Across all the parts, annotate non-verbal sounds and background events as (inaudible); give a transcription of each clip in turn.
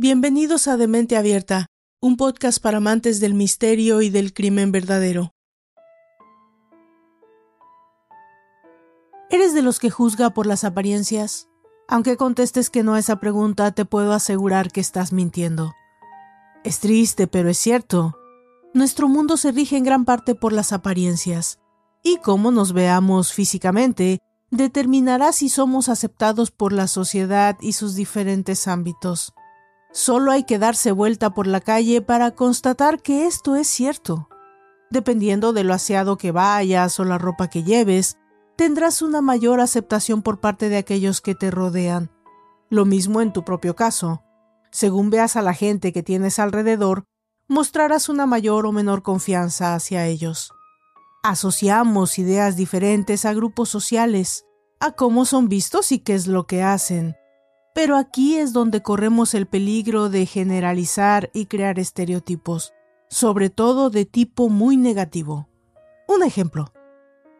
Bienvenidos a Demente Abierta, un podcast para amantes del misterio y del crimen verdadero. ¿Eres de los que juzga por las apariencias? Aunque contestes que no a esa pregunta, te puedo asegurar que estás mintiendo. Es triste, pero es cierto. Nuestro mundo se rige en gran parte por las apariencias, y cómo nos veamos físicamente determinará si somos aceptados por la sociedad y sus diferentes ámbitos. Solo hay que darse vuelta por la calle para constatar que esto es cierto. Dependiendo de lo aseado que vayas o la ropa que lleves, tendrás una mayor aceptación por parte de aquellos que te rodean. Lo mismo en tu propio caso. Según veas a la gente que tienes alrededor, mostrarás una mayor o menor confianza hacia ellos. Asociamos ideas diferentes a grupos sociales, a cómo son vistos y qué es lo que hacen. Pero aquí es donde corremos el peligro de generalizar y crear estereotipos, sobre todo de tipo muy negativo. Un ejemplo.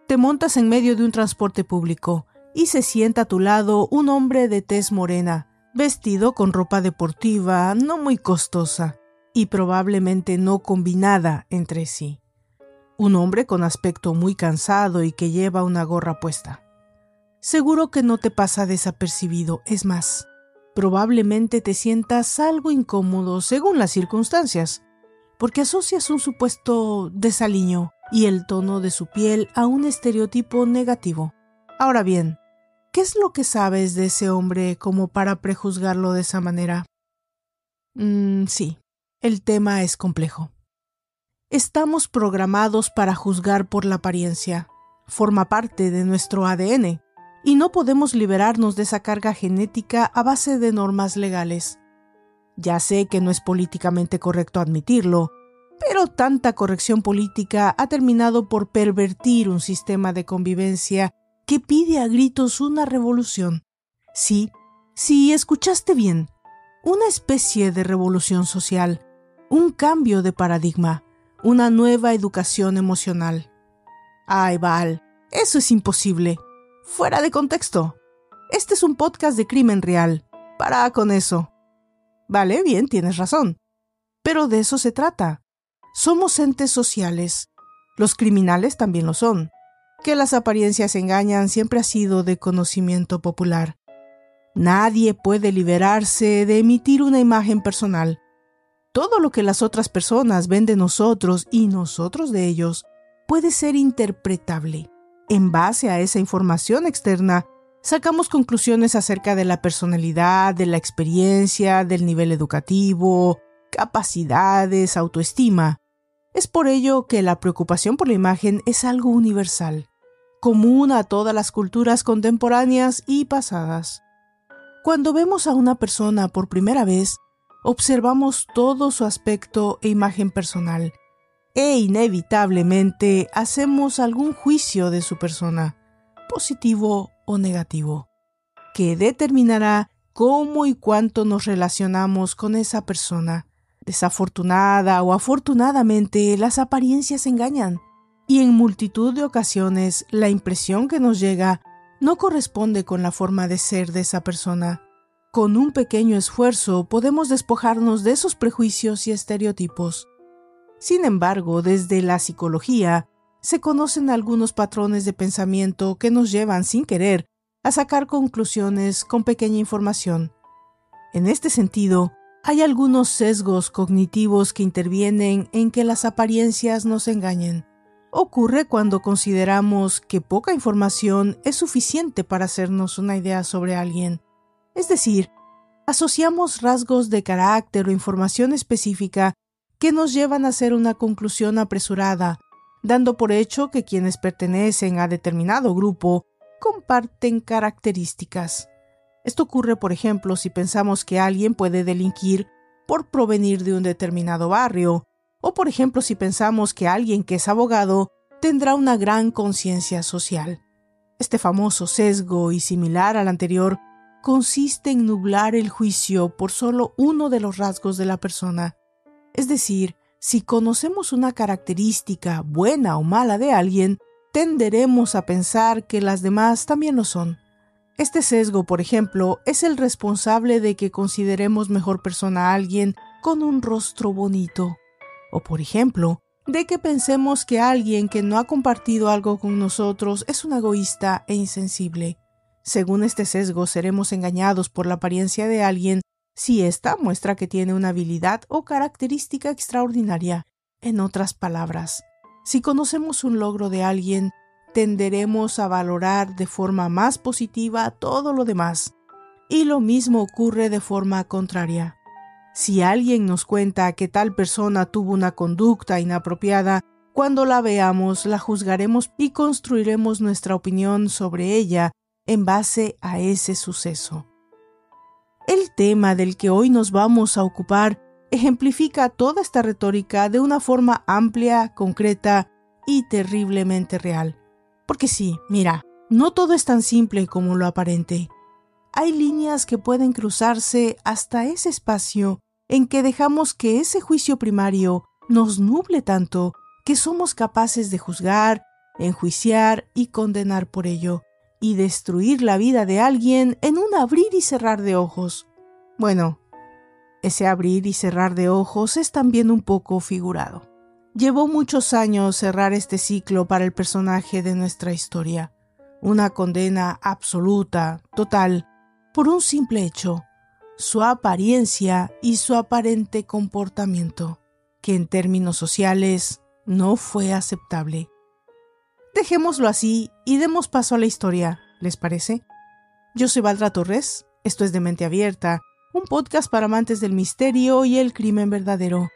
Te montas en medio de un transporte público y se sienta a tu lado un hombre de tez morena, vestido con ropa deportiva no muy costosa y probablemente no combinada entre sí. Un hombre con aspecto muy cansado y que lleva una gorra puesta. Seguro que no te pasa desapercibido, es más, probablemente te sientas algo incómodo según las circunstancias, porque asocias un supuesto desaliño y el tono de su piel a un estereotipo negativo. Ahora bien, ¿qué es lo que sabes de ese hombre como para prejuzgarlo de esa manera? Mm, sí, el tema es complejo. Estamos programados para juzgar por la apariencia. Forma parte de nuestro ADN y no podemos liberarnos de esa carga genética a base de normas legales. Ya sé que no es políticamente correcto admitirlo, pero tanta corrección política ha terminado por pervertir un sistema de convivencia que pide a gritos una revolución. Sí, sí, escuchaste bien, una especie de revolución social, un cambio de paradigma, una nueva educación emocional. Ay, Val, eso es imposible fuera de contexto. Este es un podcast de crimen real. Para con eso. Vale, bien, tienes razón. Pero de eso se trata. Somos entes sociales. Los criminales también lo son. Que las apariencias engañan siempre ha sido de conocimiento popular. Nadie puede liberarse de emitir una imagen personal. Todo lo que las otras personas ven de nosotros y nosotros de ellos puede ser interpretable. En base a esa información externa, sacamos conclusiones acerca de la personalidad, de la experiencia, del nivel educativo, capacidades, autoestima. Es por ello que la preocupación por la imagen es algo universal, común a todas las culturas contemporáneas y pasadas. Cuando vemos a una persona por primera vez, observamos todo su aspecto e imagen personal, e inevitablemente hacemos algún juicio de su persona, positivo o negativo, que determinará cómo y cuánto nos relacionamos con esa persona. Desafortunada o afortunadamente, las apariencias engañan, y en multitud de ocasiones la impresión que nos llega no corresponde con la forma de ser de esa persona. Con un pequeño esfuerzo podemos despojarnos de esos prejuicios y estereotipos sin embargo, desde la psicología, se conocen algunos patrones de pensamiento que nos llevan sin querer a sacar conclusiones con pequeña información. En este sentido, hay algunos sesgos cognitivos que intervienen en que las apariencias nos engañen. Ocurre cuando consideramos que poca información es suficiente para hacernos una idea sobre alguien. Es decir, asociamos rasgos de carácter o información específica que nos llevan a hacer una conclusión apresurada, dando por hecho que quienes pertenecen a determinado grupo comparten características. Esto ocurre, por ejemplo, si pensamos que alguien puede delinquir por provenir de un determinado barrio, o por ejemplo si pensamos que alguien que es abogado tendrá una gran conciencia social. Este famoso sesgo y similar al anterior consiste en nublar el juicio por solo uno de los rasgos de la persona, es decir, si conocemos una característica buena o mala de alguien, tenderemos a pensar que las demás también lo son. Este sesgo, por ejemplo, es el responsable de que consideremos mejor persona a alguien con un rostro bonito. O, por ejemplo, de que pensemos que alguien que no ha compartido algo con nosotros es un egoísta e insensible. Según este sesgo, seremos engañados por la apariencia de alguien si ésta muestra que tiene una habilidad o característica extraordinaria. En otras palabras, si conocemos un logro de alguien, tenderemos a valorar de forma más positiva todo lo demás. Y lo mismo ocurre de forma contraria. Si alguien nos cuenta que tal persona tuvo una conducta inapropiada, cuando la veamos la juzgaremos y construiremos nuestra opinión sobre ella en base a ese suceso. El tema del que hoy nos vamos a ocupar ejemplifica toda esta retórica de una forma amplia, concreta y terriblemente real. Porque sí, mira, no todo es tan simple como lo aparente. Hay líneas que pueden cruzarse hasta ese espacio en que dejamos que ese juicio primario nos nuble tanto que somos capaces de juzgar, enjuiciar y condenar por ello, y destruir la vida de alguien en un abrir y cerrar de ojos. Bueno, ese abrir y cerrar de ojos es también un poco figurado. Llevó muchos años cerrar este ciclo para el personaje de nuestra historia, una condena absoluta, total, por un simple hecho, su apariencia y su aparente comportamiento, que en términos sociales no fue aceptable. Dejémoslo así y demos paso a la historia, ¿les parece? Yo soy Valdra Torres, esto es de Mente Abierta, un podcast para amantes del misterio y el crimen verdadero.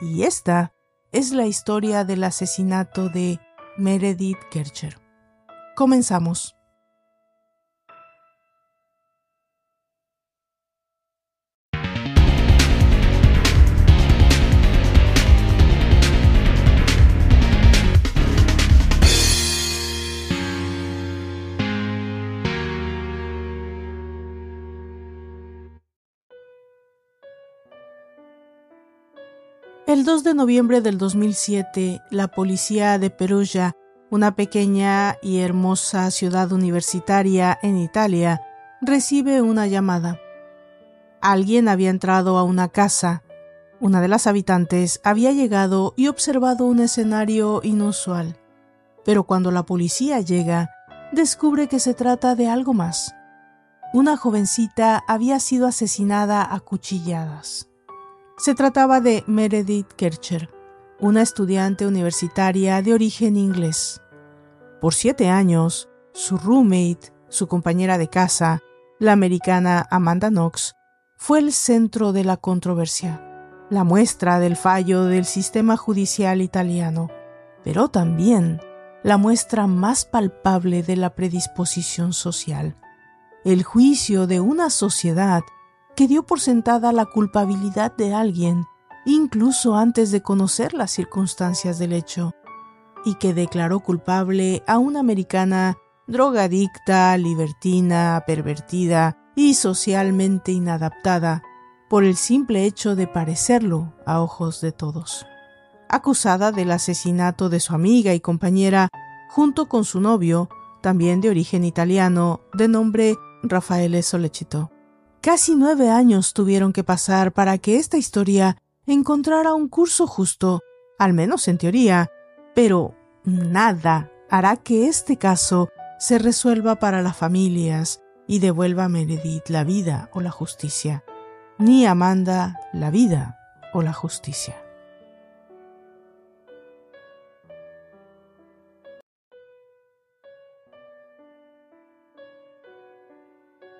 Y esta es la historia del asesinato de Meredith Kercher. Comenzamos. El 2 de noviembre del 2007, la policía de Perugia, una pequeña y hermosa ciudad universitaria en Italia, recibe una llamada. Alguien había entrado a una casa. Una de las habitantes había llegado y observado un escenario inusual. Pero cuando la policía llega, descubre que se trata de algo más. Una jovencita había sido asesinada a cuchilladas. Se trataba de Meredith Kercher, una estudiante universitaria de origen inglés. Por siete años, su roommate, su compañera de casa, la americana Amanda Knox, fue el centro de la controversia, la muestra del fallo del sistema judicial italiano, pero también la muestra más palpable de la predisposición social, el juicio de una sociedad que dio por sentada la culpabilidad de alguien, incluso antes de conocer las circunstancias del hecho, y que declaró culpable a una americana drogadicta, libertina, pervertida y socialmente inadaptada por el simple hecho de parecerlo a ojos de todos. Acusada del asesinato de su amiga y compañera junto con su novio, también de origen italiano, de nombre Rafaele Solecito. Casi nueve años tuvieron que pasar para que esta historia encontrara un curso justo, al menos en teoría, pero nada hará que este caso se resuelva para las familias y devuelva a Meredith la vida o la justicia, ni Amanda la vida o la justicia.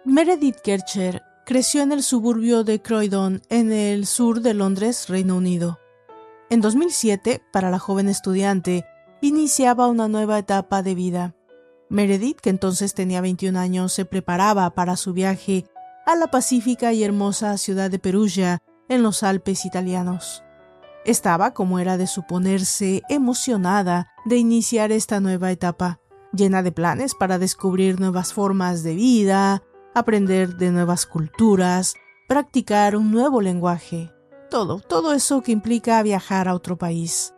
Meredith Kercher creció en el suburbio de Croydon, en el sur de Londres, Reino Unido. En 2007, para la joven estudiante, iniciaba una nueva etapa de vida. Meredith, que entonces tenía 21 años, se preparaba para su viaje a la pacífica y hermosa ciudad de Perugia, en los Alpes italianos. Estaba, como era de suponerse, emocionada de iniciar esta nueva etapa, llena de planes para descubrir nuevas formas de vida, aprender de nuevas culturas, practicar un nuevo lenguaje, todo, todo eso que implica viajar a otro país.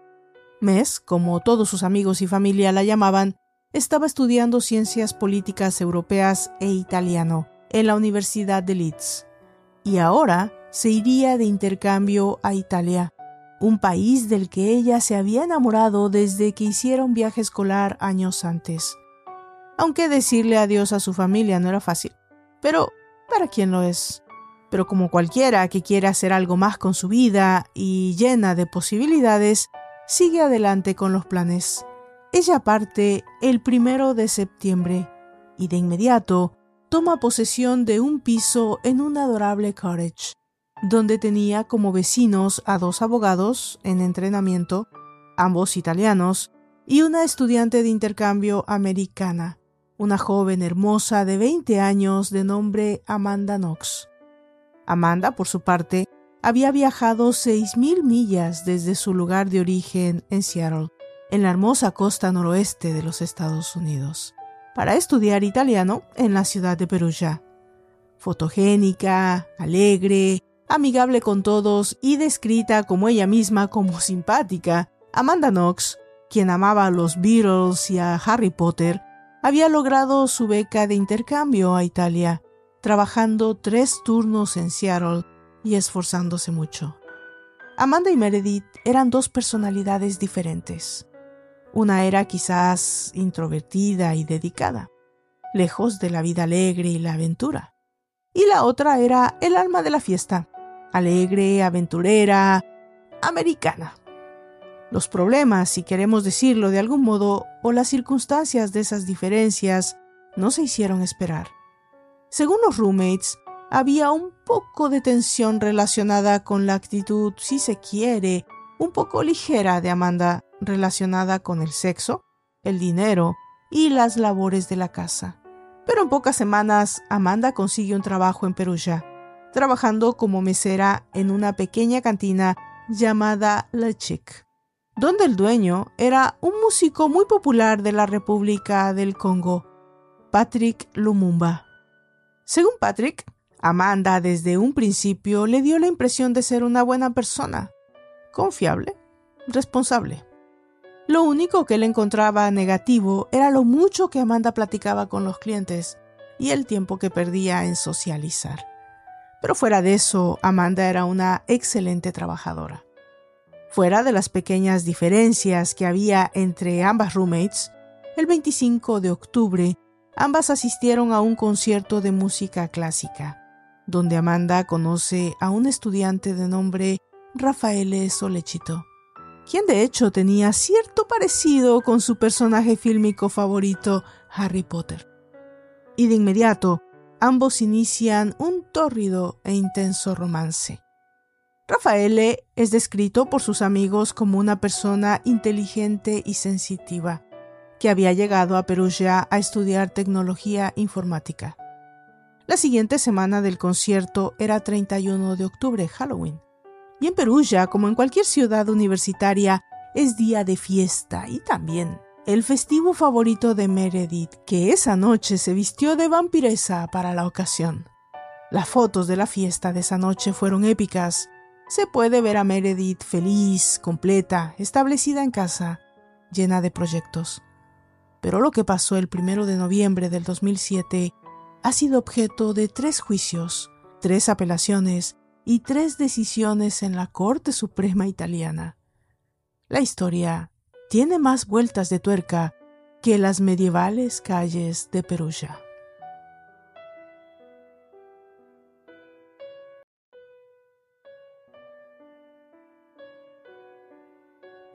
Mes, como todos sus amigos y familia la llamaban, estaba estudiando ciencias políticas europeas e italiano en la Universidad de Leeds y ahora se iría de intercambio a Italia, un país del que ella se había enamorado desde que hiciera un viaje escolar años antes. Aunque decirle adiós a su familia no era fácil, pero ¿para quién lo es? Pero como cualquiera que quiere hacer algo más con su vida y llena de posibilidades, sigue adelante con los planes. Ella parte el primero de septiembre y de inmediato toma posesión de un piso en un adorable cottage, donde tenía como vecinos a dos abogados en entrenamiento, ambos italianos, y una estudiante de intercambio americana, una joven hermosa de 20 años de nombre Amanda Knox. Amanda, por su parte, había viajado 6.000 millas desde su lugar de origen en Seattle, en la hermosa costa noroeste de los Estados Unidos, para estudiar italiano en la ciudad de Perugia. Fotogénica, alegre, amigable con todos y descrita como ella misma como simpática, Amanda Knox, quien amaba a los Beatles y a Harry Potter, había logrado su beca de intercambio a Italia, trabajando tres turnos en Seattle y esforzándose mucho. Amanda y Meredith eran dos personalidades diferentes. Una era quizás introvertida y dedicada, lejos de la vida alegre y la aventura. Y la otra era el alma de la fiesta, alegre, aventurera, americana. Los problemas, si queremos decirlo de algún modo, o las circunstancias de esas diferencias, no se hicieron esperar. Según los roommates, había un poco de tensión relacionada con la actitud, si se quiere, un poco ligera de Amanda relacionada con el sexo, el dinero y las labores de la casa. Pero en pocas semanas Amanda consigue un trabajo en Perugia, trabajando como mesera en una pequeña cantina llamada La Chic, donde el dueño era un músico muy popular de la República del Congo, Patrick Lumumba. Según Patrick, Amanda desde un principio le dio la impresión de ser una buena persona, confiable, responsable. Lo único que él encontraba negativo era lo mucho que Amanda platicaba con los clientes y el tiempo que perdía en socializar. Pero fuera de eso, Amanda era una excelente trabajadora. Fuera de las pequeñas diferencias que había entre ambas roommates, el 25 de octubre ambas asistieron a un concierto de música clásica donde Amanda conoce a un estudiante de nombre Rafael Solechito, quien de hecho tenía cierto parecido con su personaje fílmico favorito, Harry Potter. Y de inmediato, ambos inician un tórrido e intenso romance. Rafael es descrito por sus amigos como una persona inteligente y sensitiva, que había llegado a Perugia a estudiar tecnología informática. La siguiente semana del concierto era 31 de octubre, Halloween. Y en Perugia, como en cualquier ciudad universitaria, es día de fiesta y también el festivo favorito de Meredith, que esa noche se vistió de vampiresa para la ocasión. Las fotos de la fiesta de esa noche fueron épicas. Se puede ver a Meredith feliz, completa, establecida en casa, llena de proyectos. Pero lo que pasó el primero de noviembre del 2007 ha sido objeto de tres juicios, tres apelaciones y tres decisiones en la Corte Suprema italiana. La historia tiene más vueltas de tuerca que las medievales calles de Perugia.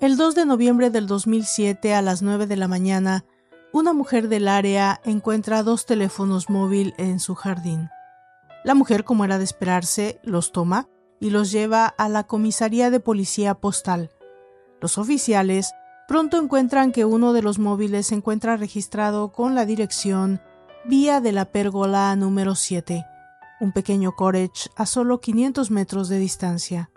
El 2 de noviembre del 2007 a las 9 de la mañana, una mujer del área encuentra dos teléfonos móviles en su jardín. La mujer, como era de esperarse, los toma y los lleva a la comisaría de policía postal. Los oficiales pronto encuentran que uno de los móviles se encuentra registrado con la dirección Vía de la Pérgola número 7, un pequeño cottage a solo 500 metros de distancia.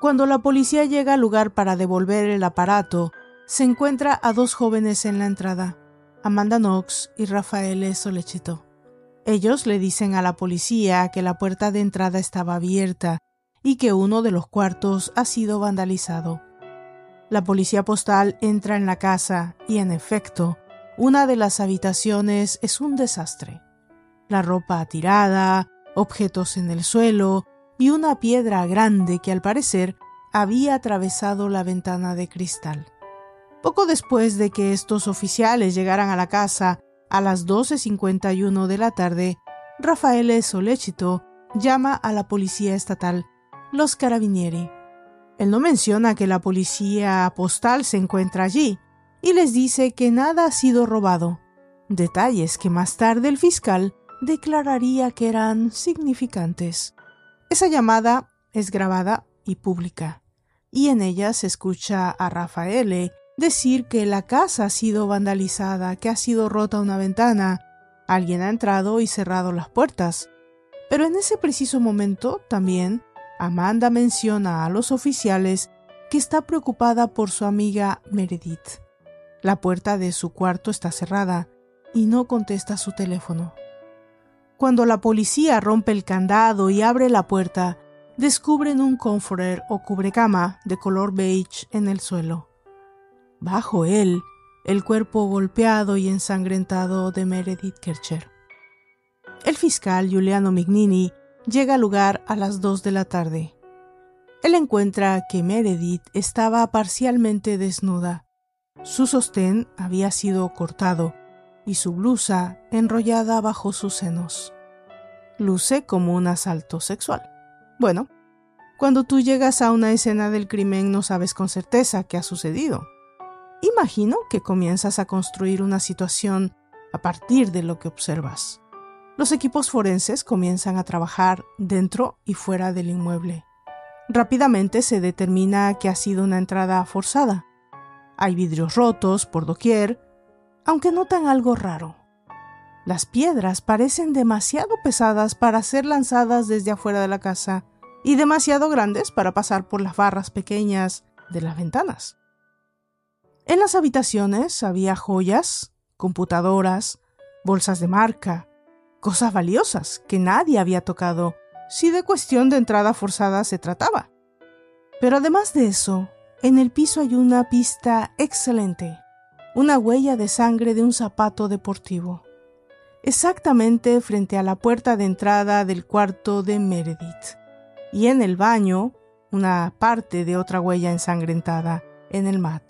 Cuando la policía llega al lugar para devolver el aparato, se encuentra a dos jóvenes en la entrada. Amanda Knox y Rafael Solechito. Ellos le dicen a la policía que la puerta de entrada estaba abierta y que uno de los cuartos ha sido vandalizado. La policía postal entra en la casa y, en efecto, Una de las habitaciones es un desastre. La ropa tirada, objetos en el suelo y una piedra grande que al parecer había atravesado la ventana de cristal. Poco después de que estos oficiales llegaran a la casa a las 12.51 de la tarde, Rafael Solechito llama a la policía estatal, los carabinieri. Él no menciona que la policía postal se encuentra allí y les dice que nada ha sido robado, detalles que más tarde el fiscal declararía que eran significantes. Esa llamada es grabada y pública, y en ella se escucha a Rafael decir que la casa ha sido vandalizada, que ha sido rota una ventana, alguien ha entrado y cerrado las puertas. Pero en ese preciso momento también Amanda menciona a los oficiales que está preocupada por su amiga Meredith. La puerta de su cuarto está cerrada y no contesta su teléfono. Cuando la policía rompe el candado y abre la puerta, descubren un comforter o cubrecama de color beige en el suelo. Bajo él, el cuerpo golpeado y ensangrentado de Meredith Kercher. El fiscal Giuliano Mignini llega al lugar a las 2 de la tarde. Él encuentra que Meredith estaba parcialmente desnuda. Su sostén había sido cortado y su blusa enrollada bajo sus senos. Luce como un asalto sexual. Bueno, cuando tú llegas a una escena del crimen no sabes con certeza qué ha sucedido. Imagino que comienzas a construir una situación a partir de lo que observas. Los equipos forenses comienzan a trabajar dentro y fuera del inmueble. Rápidamente se determina que ha sido una entrada forzada. Hay vidrios rotos por doquier, aunque notan algo raro. Las piedras parecen demasiado pesadas para ser lanzadas desde afuera de la casa y demasiado grandes para pasar por las barras pequeñas de las ventanas. En las habitaciones había joyas, computadoras, bolsas de marca, cosas valiosas que nadie había tocado si de cuestión de entrada forzada se trataba. Pero además de eso, en el piso hay una pista excelente una huella de sangre de un zapato deportivo, exactamente frente a la puerta de entrada del cuarto de Meredith, y en el baño una parte de otra huella ensangrentada en el mat.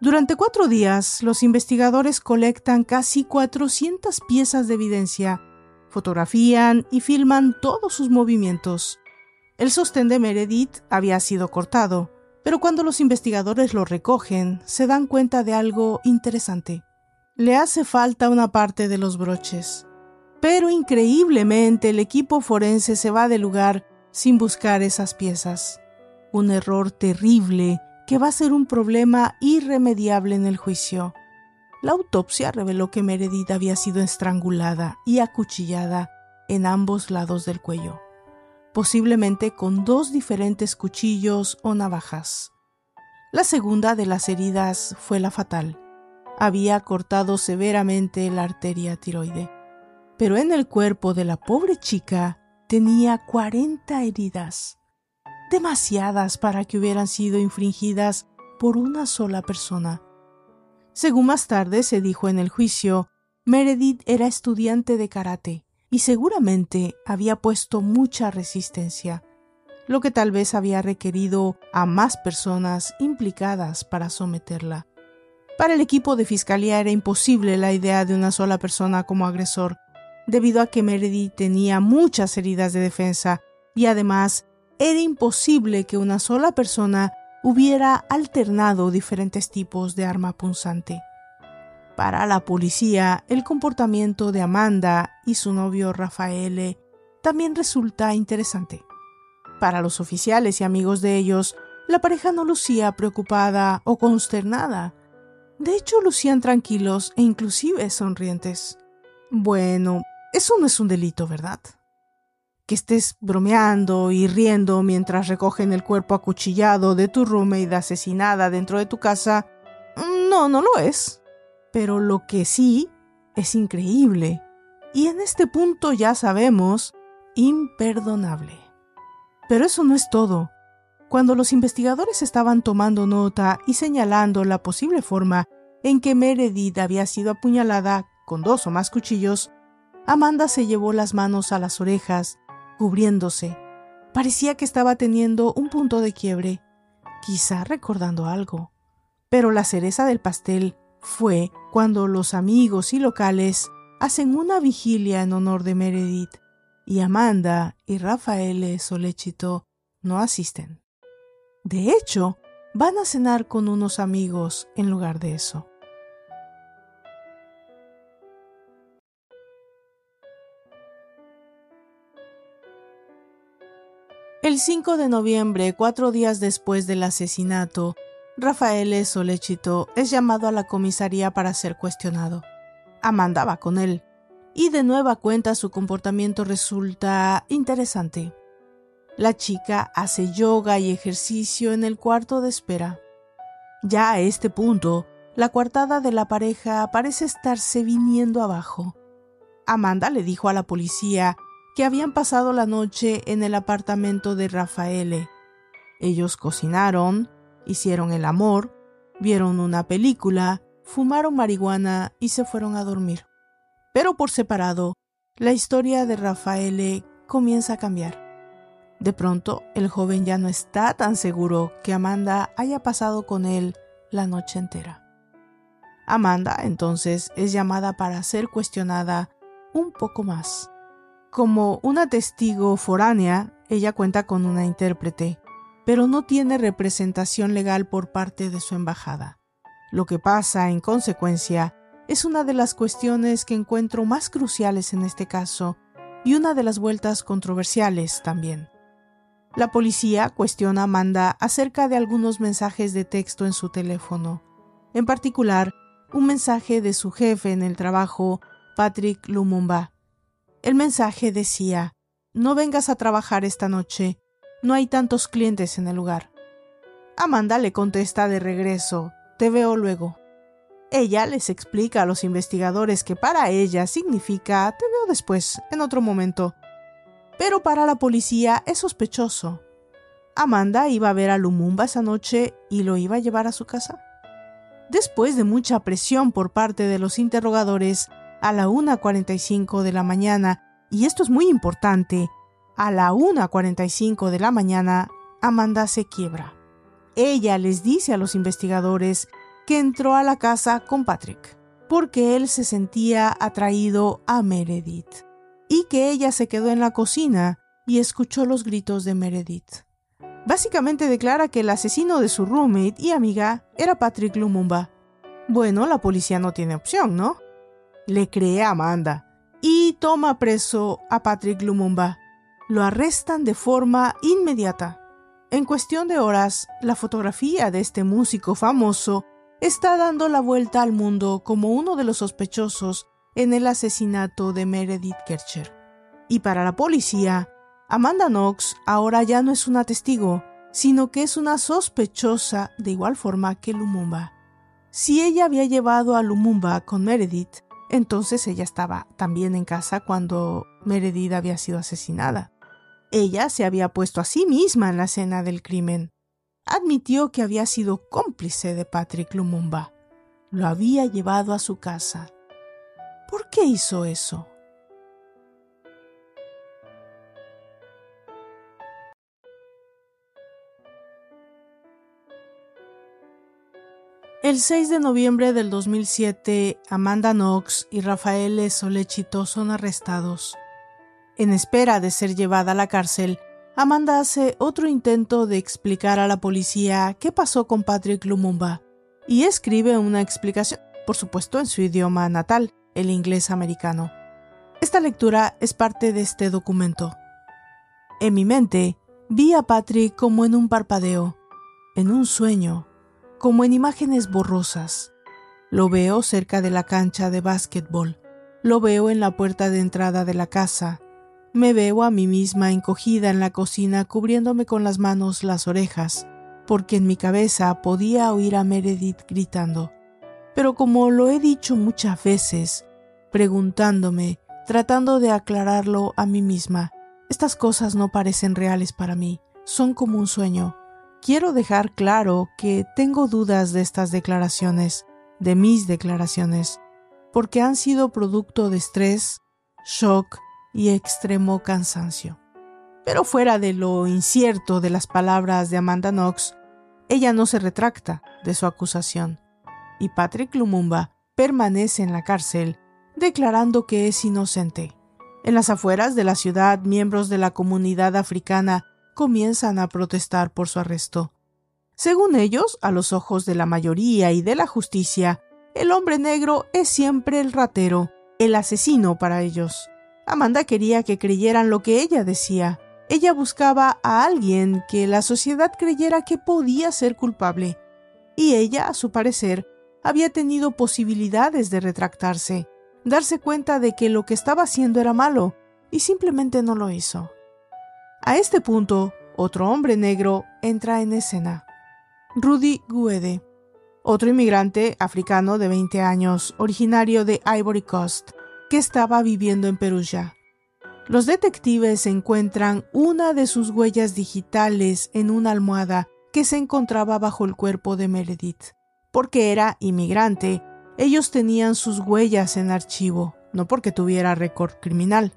Durante cuatro días, los investigadores colectan casi 400 piezas de evidencia, fotografían y filman todos sus movimientos. El sostén de Meredith había sido cortado, pero cuando los investigadores lo recogen, se dan cuenta de algo interesante. Le hace falta una parte de los broches. Pero increíblemente el equipo forense se va del lugar sin buscar esas piezas. Un error terrible que va a ser un problema irremediable en el juicio. La autopsia reveló que Meredith había sido estrangulada y acuchillada en ambos lados del cuello posiblemente con dos diferentes cuchillos o navajas. La segunda de las heridas fue la fatal. Había cortado severamente la arteria tiroide. Pero en el cuerpo de la pobre chica tenía 40 heridas, demasiadas para que hubieran sido infringidas por una sola persona. Según más tarde se dijo en el juicio, Meredith era estudiante de karate y seguramente había puesto mucha resistencia, lo que tal vez había requerido a más personas implicadas para someterla. Para el equipo de fiscalía era imposible la idea de una sola persona como agresor, debido a que Meredith tenía muchas heridas de defensa y además era imposible que una sola persona hubiera alternado diferentes tipos de arma punzante. Para la policía, el comportamiento de Amanda y su novio Rafael también resulta interesante. Para los oficiales y amigos de ellos, la pareja no lucía preocupada o consternada. De hecho, lucían tranquilos e inclusive sonrientes. Bueno, eso no es un delito, ¿verdad? Que estés bromeando y riendo mientras recogen el cuerpo acuchillado de tu roommate asesinada dentro de tu casa, no, no lo es pero lo que sí es increíble y en este punto ya sabemos imperdonable. Pero eso no es todo. Cuando los investigadores estaban tomando nota y señalando la posible forma en que Meredith había sido apuñalada con dos o más cuchillos, Amanda se llevó las manos a las orejas, cubriéndose. Parecía que estaba teniendo un punto de quiebre, quizá recordando algo. Pero la cereza del pastel fue cuando los amigos y locales hacen una vigilia en honor de Meredith y Amanda y Rafael Solechito no asisten. De hecho, van a cenar con unos amigos en lugar de eso. El 5 de noviembre, cuatro días después del asesinato, Rafael Solechito es llamado a la comisaría para ser cuestionado. Amanda va con él, y de nueva cuenta su comportamiento resulta interesante. La chica hace yoga y ejercicio en el cuarto de espera. Ya a este punto, la coartada de la pareja parece estarse viniendo abajo. Amanda le dijo a la policía que habían pasado la noche en el apartamento de Rafaele. Ellos cocinaron, hicieron el amor, vieron una película, fumaron marihuana y se fueron a dormir. Pero por separado, la historia de Rafaele comienza a cambiar. De pronto, el joven ya no está tan seguro que Amanda haya pasado con él la noche entera. Amanda entonces es llamada para ser cuestionada un poco más. Como una testigo foránea, ella cuenta con una intérprete, pero no tiene representación legal por parte de su embajada. Lo que pasa, en consecuencia, es una de las cuestiones que encuentro más cruciales en este caso y una de las vueltas controversiales también. La policía cuestiona a Amanda acerca de algunos mensajes de texto en su teléfono, en particular un mensaje de su jefe en el trabajo, Patrick Lumumba, el mensaje decía, no vengas a trabajar esta noche, no hay tantos clientes en el lugar. Amanda le contesta de regreso, te veo luego. Ella les explica a los investigadores que para ella significa te veo después, en otro momento. Pero para la policía es sospechoso. Amanda iba a ver a Lumumba esa noche y lo iba a llevar a su casa. Después de mucha presión por parte de los interrogadores, a la 1.45 de la mañana, y esto es muy importante, a la 1.45 de la mañana, Amanda se quiebra. Ella les dice a los investigadores que entró a la casa con Patrick, porque él se sentía atraído a Meredith, y que ella se quedó en la cocina y escuchó los gritos de Meredith. Básicamente declara que el asesino de su roommate y amiga era Patrick Lumumba. Bueno, la policía no tiene opción, ¿no? le cree a Amanda y toma preso a Patrick Lumumba. Lo arrestan de forma inmediata. En cuestión de horas, la fotografía de este músico famoso está dando la vuelta al mundo como uno de los sospechosos en el asesinato de Meredith Kercher. Y para la policía, Amanda Knox ahora ya no es una testigo, sino que es una sospechosa de igual forma que Lumumba. Si ella había llevado a Lumumba con Meredith, entonces ella estaba también en casa cuando Meredith había sido asesinada. Ella se había puesto a sí misma en la escena del crimen. Admitió que había sido cómplice de Patrick Lumumba. Lo había llevado a su casa. ¿Por qué hizo eso? El 6 de noviembre del 2007, Amanda Knox y Rafael Solechito son arrestados. En espera de ser llevada a la cárcel, Amanda hace otro intento de explicar a la policía qué pasó con Patrick Lumumba y escribe una explicación, por supuesto en su idioma natal, el inglés americano. Esta lectura es parte de este documento. En mi mente, vi a Patrick como en un parpadeo, en un sueño, como en imágenes borrosas. Lo veo cerca de la cancha de básquetbol, lo veo en la puerta de entrada de la casa, me veo a mí misma encogida en la cocina cubriéndome con las manos las orejas, porque en mi cabeza podía oír a Meredith gritando. Pero como lo he dicho muchas veces, preguntándome, tratando de aclararlo a mí misma, estas cosas no parecen reales para mí, son como un sueño, Quiero dejar claro que tengo dudas de estas declaraciones, de mis declaraciones, porque han sido producto de estrés, shock y extremo cansancio. Pero fuera de lo incierto de las palabras de Amanda Knox, ella no se retracta de su acusación, y Patrick Lumumba permanece en la cárcel declarando que es inocente. En las afueras de la ciudad, miembros de la comunidad africana comienzan a protestar por su arresto. Según ellos, a los ojos de la mayoría y de la justicia, el hombre negro es siempre el ratero, el asesino para ellos. Amanda quería que creyeran lo que ella decía. Ella buscaba a alguien que la sociedad creyera que podía ser culpable. Y ella, a su parecer, había tenido posibilidades de retractarse, darse cuenta de que lo que estaba haciendo era malo, y simplemente no lo hizo. A este punto, otro hombre negro entra en escena. Rudy Guede, otro inmigrante africano de 20 años, originario de Ivory Coast, que estaba viviendo en Perugia. Los detectives encuentran una de sus huellas digitales en una almohada que se encontraba bajo el cuerpo de Meredith. Porque era inmigrante, ellos tenían sus huellas en archivo, no porque tuviera récord criminal.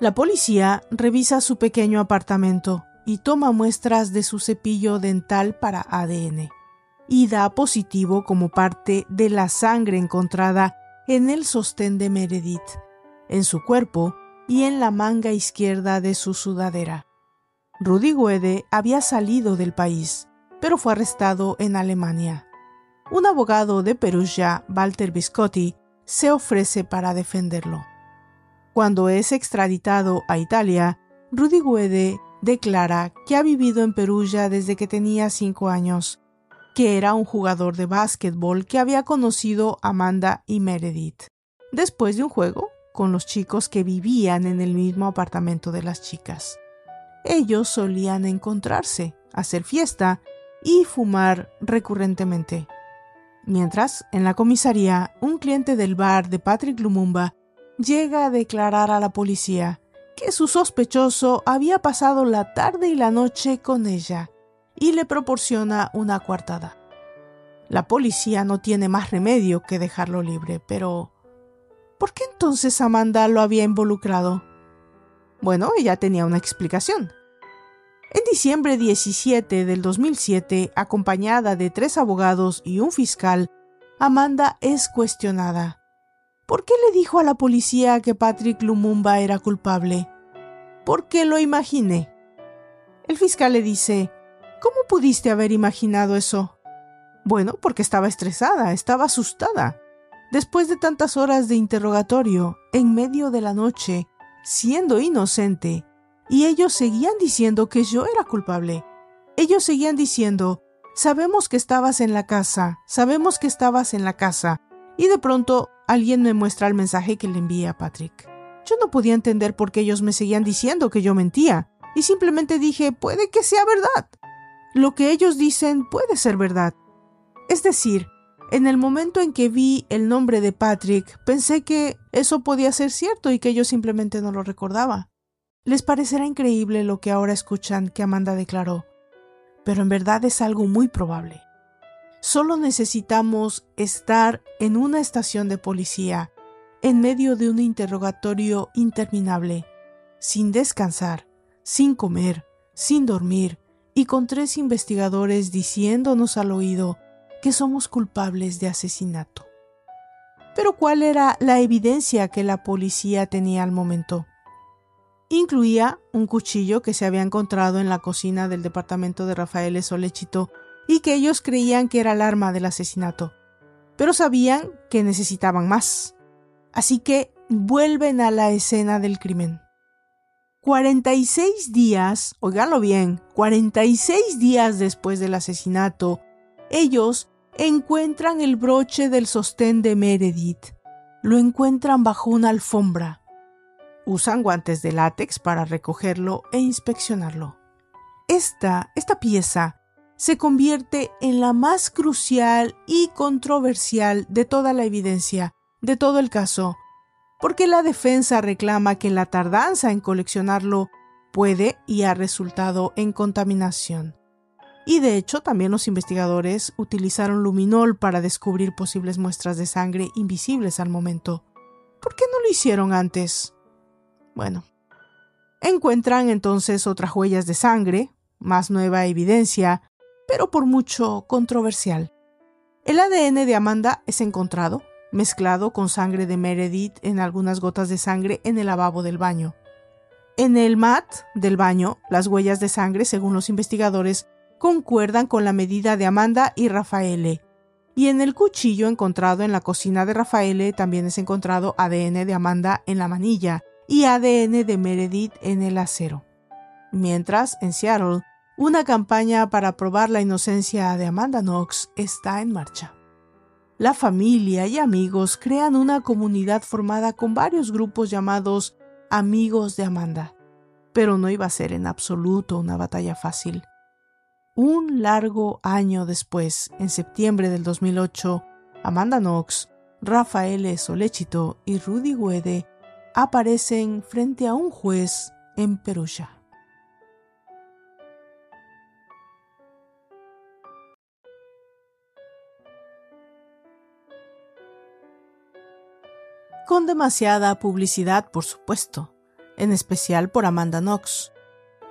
La policía revisa su pequeño apartamento y toma muestras de su cepillo dental para ADN y da positivo como parte de la sangre encontrada en el sostén de Meredith, en su cuerpo y en la manga izquierda de su sudadera. Rudy Guede había salido del país, pero fue arrestado en Alemania. Un abogado de Perugia, Walter Biscotti, se ofrece para defenderlo. Cuando es extraditado a Italia, Rudy Guede declara que ha vivido en Perugia desde que tenía cinco años, que era un jugador de básquetbol que había conocido a Amanda y Meredith, después de un juego con los chicos que vivían en el mismo apartamento de las chicas. Ellos solían encontrarse, hacer fiesta y fumar recurrentemente. Mientras, en la comisaría, un cliente del bar de Patrick Lumumba llega a declarar a la policía que su sospechoso había pasado la tarde y la noche con ella y le proporciona una coartada. La policía no tiene más remedio que dejarlo libre, pero ¿por qué entonces Amanda lo había involucrado? Bueno, ella tenía una explicación. En diciembre 17 del 2007, acompañada de tres abogados y un fiscal, Amanda es cuestionada. ¿Por qué le dijo a la policía que Patrick Lumumba era culpable? ¿Por qué lo imaginé. El fiscal le dice, ¿Cómo pudiste haber imaginado eso? Bueno, porque estaba estresada, estaba asustada. Después de tantas horas de interrogatorio, en medio de la noche, siendo inocente, y ellos seguían diciendo que yo era culpable. Ellos seguían diciendo, sabemos que estabas en la casa, sabemos que estabas en la casa, y de pronto alguien me muestra el mensaje que le envié a Patrick. Yo no podía entender por qué ellos me seguían diciendo que yo mentía, y simplemente dije, puede que sea verdad. Lo que ellos dicen puede ser verdad. Es decir, en el momento en que vi el nombre de Patrick, pensé que eso podía ser cierto y que yo simplemente no lo recordaba. Les parecerá increíble lo que ahora escuchan que Amanda declaró, pero en verdad es algo muy probable. Solo necesitamos estar en una estación de policía, en medio de un interrogatorio interminable, sin descansar, sin comer, sin dormir, y con tres investigadores diciéndonos al oído que somos culpables de asesinato. Pero ¿cuál era la evidencia que la policía tenía al momento? Incluía un cuchillo que se había encontrado en la cocina del departamento de Rafael Solechito y que ellos creían que era el arma del asesinato, pero sabían que necesitaban más. Así que vuelven a la escena del crimen. 46 días, oiganlo bien, 46 días después del asesinato, ellos encuentran el broche del sostén de Meredith. Lo encuentran bajo una alfombra. Usan guantes de látex para recogerlo e inspeccionarlo. Esta, esta pieza se convierte en la más crucial y controversial de toda la evidencia, de todo el caso, porque la defensa reclama que la tardanza en coleccionarlo puede y ha resultado en contaminación. Y de hecho también los investigadores utilizaron luminol para descubrir posibles muestras de sangre invisibles al momento. ¿Por qué no lo hicieron antes? Bueno, encuentran entonces otras huellas de sangre, más nueva evidencia, pero por mucho controversial. El ADN de Amanda es encontrado, mezclado con sangre de Meredith en algunas gotas de sangre en el lavabo del baño. En el mat del baño, las huellas de sangre, según los investigadores, concuerdan con la medida de Amanda y Rafaele. Y en el cuchillo encontrado en la cocina de Rafaele también es encontrado ADN de Amanda en la manilla y ADN de Meredith en el acero. Mientras, en Seattle, una campaña para probar la inocencia de Amanda Knox está en marcha. La familia y amigos crean una comunidad formada con varios grupos llamados amigos de Amanda. Pero no iba a ser en absoluto una batalla fácil. Un largo año después, en septiembre del 2008, Amanda Knox, Rafael Solechito y Rudy Guede aparecen frente a un juez en Perugia. Con demasiada publicidad, por supuesto, en especial por Amanda Knox.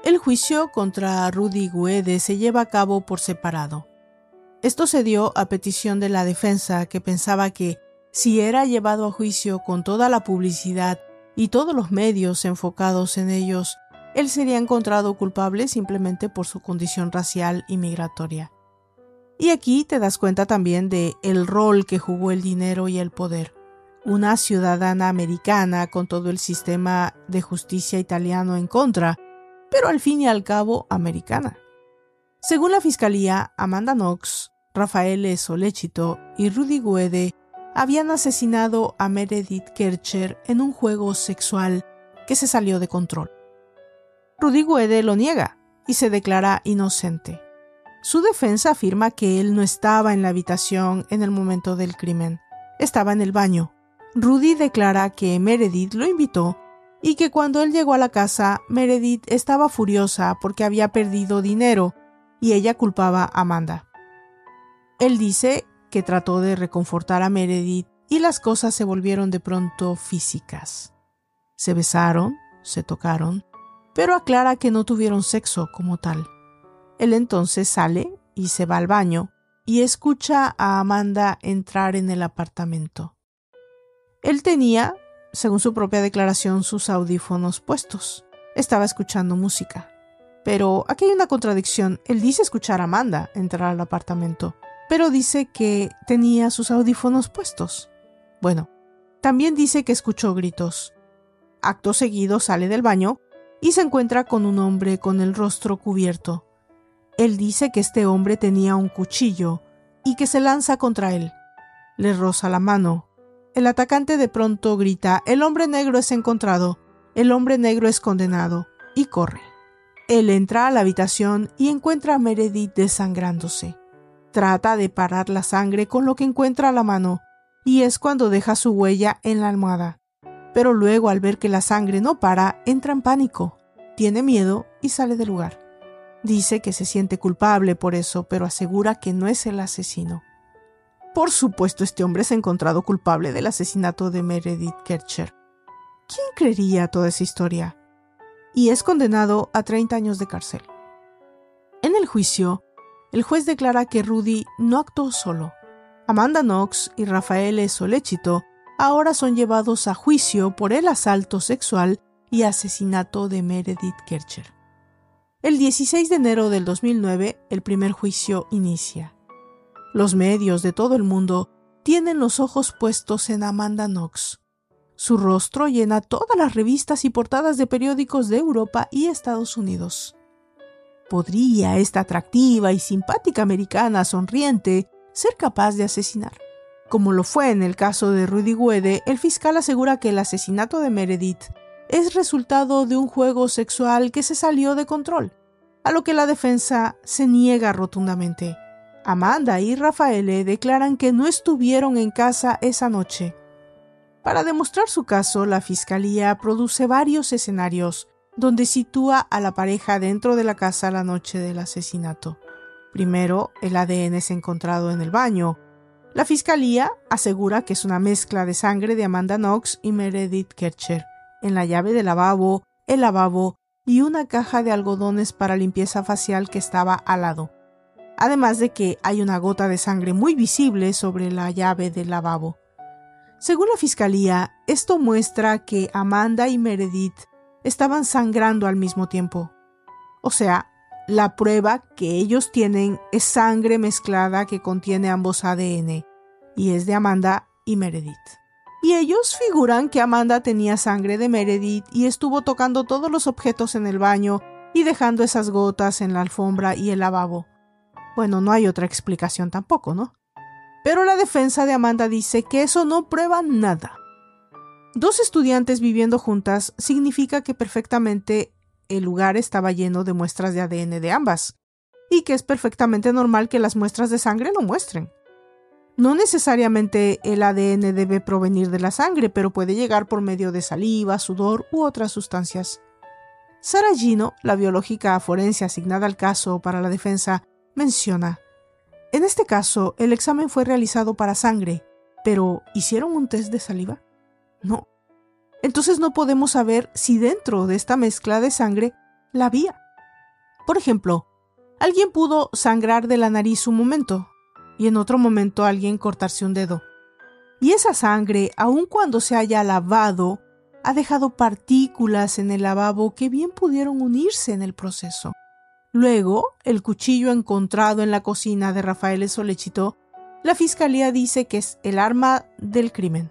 El juicio contra Rudy Guede se lleva a cabo por separado. Esto se dio a petición de la defensa que pensaba que si era llevado a juicio con toda la publicidad y todos los medios enfocados en ellos, él sería encontrado culpable simplemente por su condición racial y migratoria. Y aquí te das cuenta también de el rol que jugó el dinero y el poder una ciudadana americana con todo el sistema de justicia italiano en contra, pero al fin y al cabo americana. Según la fiscalía, Amanda Knox, Rafael Solechito y Rudy Guede habían asesinado a Meredith Kercher en un juego sexual que se salió de control. Rudy Guede lo niega y se declara inocente. Su defensa afirma que él no estaba en la habitación en el momento del crimen, estaba en el baño Rudy declara que Meredith lo invitó y que cuando él llegó a la casa, Meredith estaba furiosa porque había perdido dinero y ella culpaba a Amanda. Él dice que trató de reconfortar a Meredith y las cosas se volvieron de pronto físicas. Se besaron, se tocaron, pero aclara que no tuvieron sexo como tal. Él entonces sale y se va al baño y escucha a Amanda entrar en el apartamento. Él tenía, según su propia declaración, sus audífonos puestos. Estaba escuchando música. Pero aquí hay una contradicción. Él dice escuchar a Amanda entrar al apartamento, pero dice que tenía sus audífonos puestos. Bueno, también dice que escuchó gritos. Acto seguido sale del baño y se encuentra con un hombre con el rostro cubierto. Él dice que este hombre tenía un cuchillo y que se lanza contra él. Le roza la mano el atacante de pronto grita, el hombre negro es encontrado, el hombre negro es condenado, y corre. Él entra a la habitación y encuentra a Meredith desangrándose. Trata de parar la sangre con lo que encuentra a la mano, y es cuando deja su huella en la almohada. Pero luego al ver que la sangre no para, entra en pánico, tiene miedo y sale del lugar. Dice que se siente culpable por eso, pero asegura que no es el asesino. Por supuesto, este hombre es encontrado culpable del asesinato de Meredith Kercher. ¿Quién creería toda esa historia? Y es condenado a 30 años de cárcel. En el juicio, el juez declara que Rudy no actuó solo. Amanda Knox y Rafael Solechito ahora son llevados a juicio por el asalto sexual y asesinato de Meredith Kercher. El 16 de enero del 2009, el primer juicio inicia. Los medios de todo el mundo tienen los ojos puestos en Amanda Knox. Su rostro llena todas las revistas y portadas de periódicos de Europa y Estados Unidos. ¿Podría esta atractiva y simpática americana sonriente ser capaz de asesinar? Como lo fue en el caso de Rudy Guede, el fiscal asegura que el asesinato de Meredith es resultado de un juego sexual que se salió de control, a lo que la defensa se niega rotundamente. Amanda y Rafael declaran que no estuvieron en casa esa noche. Para demostrar su caso, la Fiscalía produce varios escenarios donde sitúa a la pareja dentro de la casa la noche del asesinato. Primero, el ADN es encontrado en el baño. La fiscalía asegura que es una mezcla de sangre de Amanda Knox y Meredith Kercher en la llave del lavabo, el lavabo y una caja de algodones para limpieza facial que estaba al lado. Además de que hay una gota de sangre muy visible sobre la llave del lavabo. Según la fiscalía, esto muestra que Amanda y Meredith estaban sangrando al mismo tiempo. O sea, la prueba que ellos tienen es sangre mezclada que contiene ambos ADN, y es de Amanda y Meredith. Y ellos figuran que Amanda tenía sangre de Meredith y estuvo tocando todos los objetos en el baño y dejando esas gotas en la alfombra y el lavabo. Bueno, no hay otra explicación tampoco, ¿no? Pero la defensa de Amanda dice que eso no prueba nada. Dos estudiantes viviendo juntas significa que perfectamente el lugar estaba lleno de muestras de ADN de ambas, y que es perfectamente normal que las muestras de sangre lo muestren. No necesariamente el ADN debe provenir de la sangre, pero puede llegar por medio de saliva, sudor u otras sustancias. Sara Gino, la biológica forense asignada al caso para la defensa, menciona, en este caso el examen fue realizado para sangre, pero ¿hicieron un test de saliva? No. Entonces no podemos saber si dentro de esta mezcla de sangre la había. Por ejemplo, alguien pudo sangrar de la nariz un momento, y en otro momento alguien cortarse un dedo. Y esa sangre, aun cuando se haya lavado, ha dejado partículas en el lavabo que bien pudieron unirse en el proceso. Luego, el cuchillo encontrado en la cocina de Rafael Solechito, la fiscalía dice que es el arma del crimen.